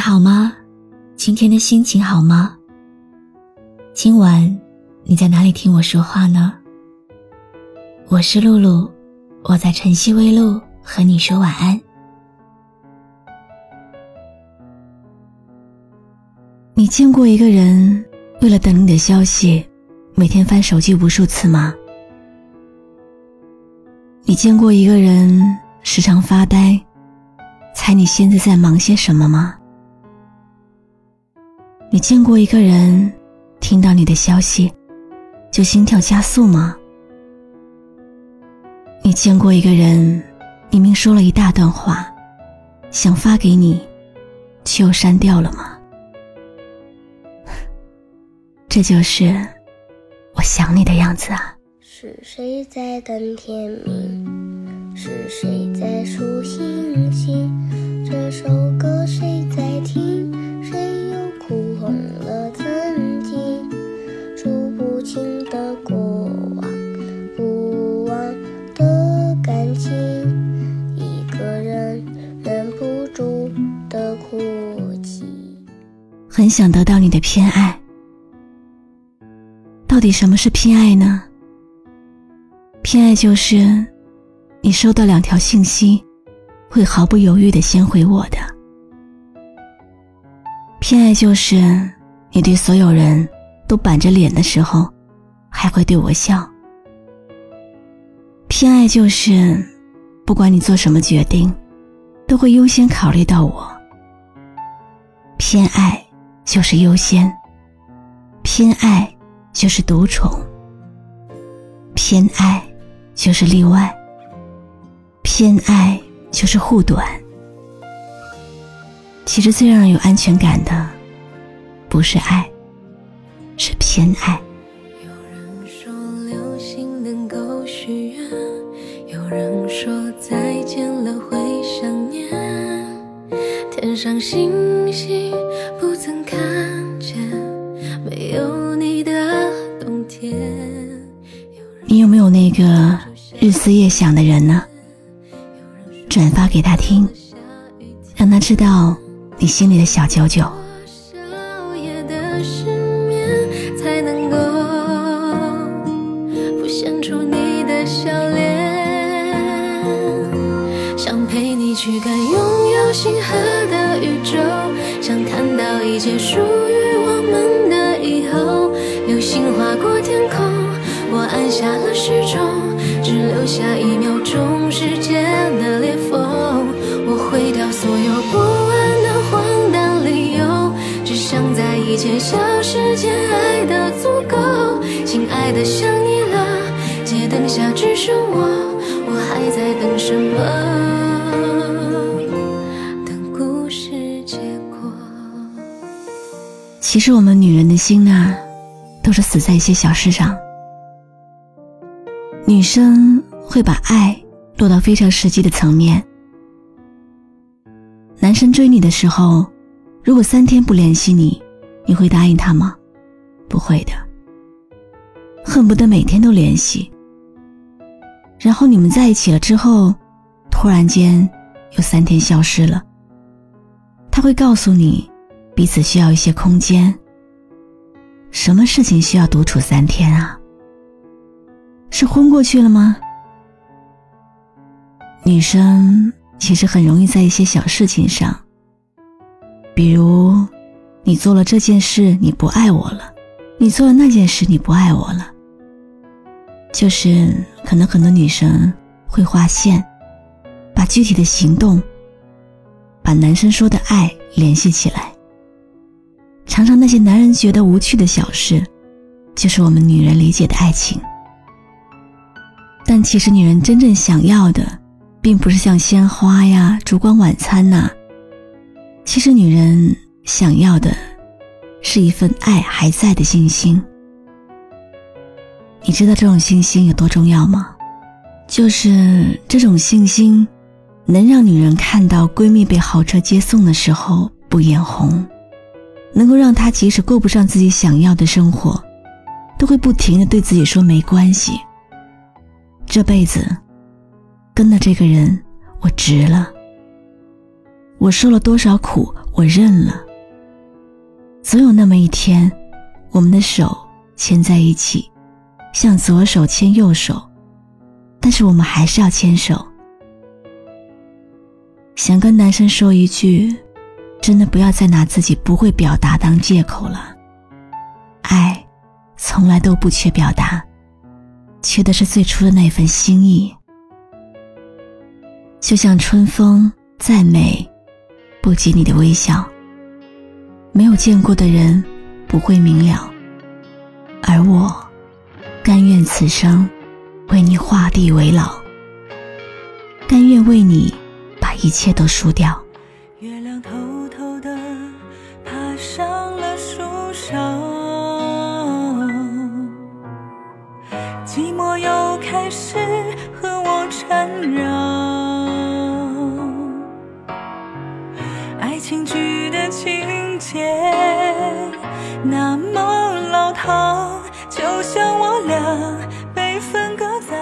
好吗？今天的心情好吗？今晚你在哪里听我说话呢？我是露露，我在晨曦微露和你说晚安。你见过一个人为了等你的消息，每天翻手机无数次吗？你见过一个人时常发呆，猜你现在在忙些什么吗？你见过一个人听到你的消息就心跳加速吗？你见过一个人明明说了一大段话，想发给你，却又删掉了吗？这就是我想你的样子啊。是谁在等天明？是谁在数星星？这首歌谁在很想得到你的偏爱，到底什么是偏爱呢？偏爱就是，你收到两条信息，会毫不犹豫的先回我的。偏爱就是，你对所有人都板着脸的时候，还会对我笑。偏爱就是，不管你做什么决定，都会优先考虑到我。偏爱就是优先，偏爱就是独宠，偏爱。就是例外，偏爱就是护短。其实最让人有安全感的，不是爱，是偏爱。有人说流星能够许愿，有人说再见了会想念，天上星有没有那个？日思夜想的人呢？转发给他听，让他知道你心里的小九九。才能够浮现出你的笑脸，想陪你去看拥有星河的宇宙，想看到一切属于我们的以后。流星划过，下了时钟。只留下一秒钟时间的裂缝，我毁掉所有不安的荒诞理由，只想在一切消失前爱的足够。亲爱的，想你了，街灯下只剩我，我还在等什么？等故事结果。其实我们女人的心呐，都是死在一些小事上。女生会把爱落到非常实际的层面。男生追你的时候，如果三天不联系你，你会答应他吗？不会的，恨不得每天都联系。然后你们在一起了之后，突然间又三天消失了，他会告诉你，彼此需要一些空间。什么事情需要独处三天啊？是昏过去了吗？女生其实很容易在一些小事情上，比如你做了这件事你不爱我了，你做了那件事你不爱我了，就是可能很多女生会划线，把具体的行动，把男生说的爱联系起来。常常那些男人觉得无趣的小事，就是我们女人理解的爱情。但其实，女人真正想要的，并不是像鲜花呀、烛光晚餐呐。其实，女人想要的，是一份爱还在的信心。你知道这种信心有多重要吗？就是这种信心，能让女人看到闺蜜被豪车接送的时候不眼红，能够让她即使过不上自己想要的生活，都会不停的对自己说没关系。这辈子跟了这个人，我值了。我受了多少苦，我认了。总有那么一天，我们的手牵在一起，像左手牵右手，但是我们还是要牵手。想跟男生说一句，真的不要再拿自己不会表达当借口了。爱，从来都不缺表达，缺的是最初的那份心意。就像春风再美，不及你的微笑。没有见过的人不会明了，而我，甘愿此生为你画地为牢，甘愿为你把一切都输掉。开始和我缠绕。爱情剧的情节那么老套，就像我俩被分隔在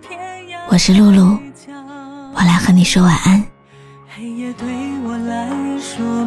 天涯。我是露露，我来和你说晚安。黑夜对我来说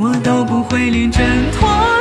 我都不会连挣脱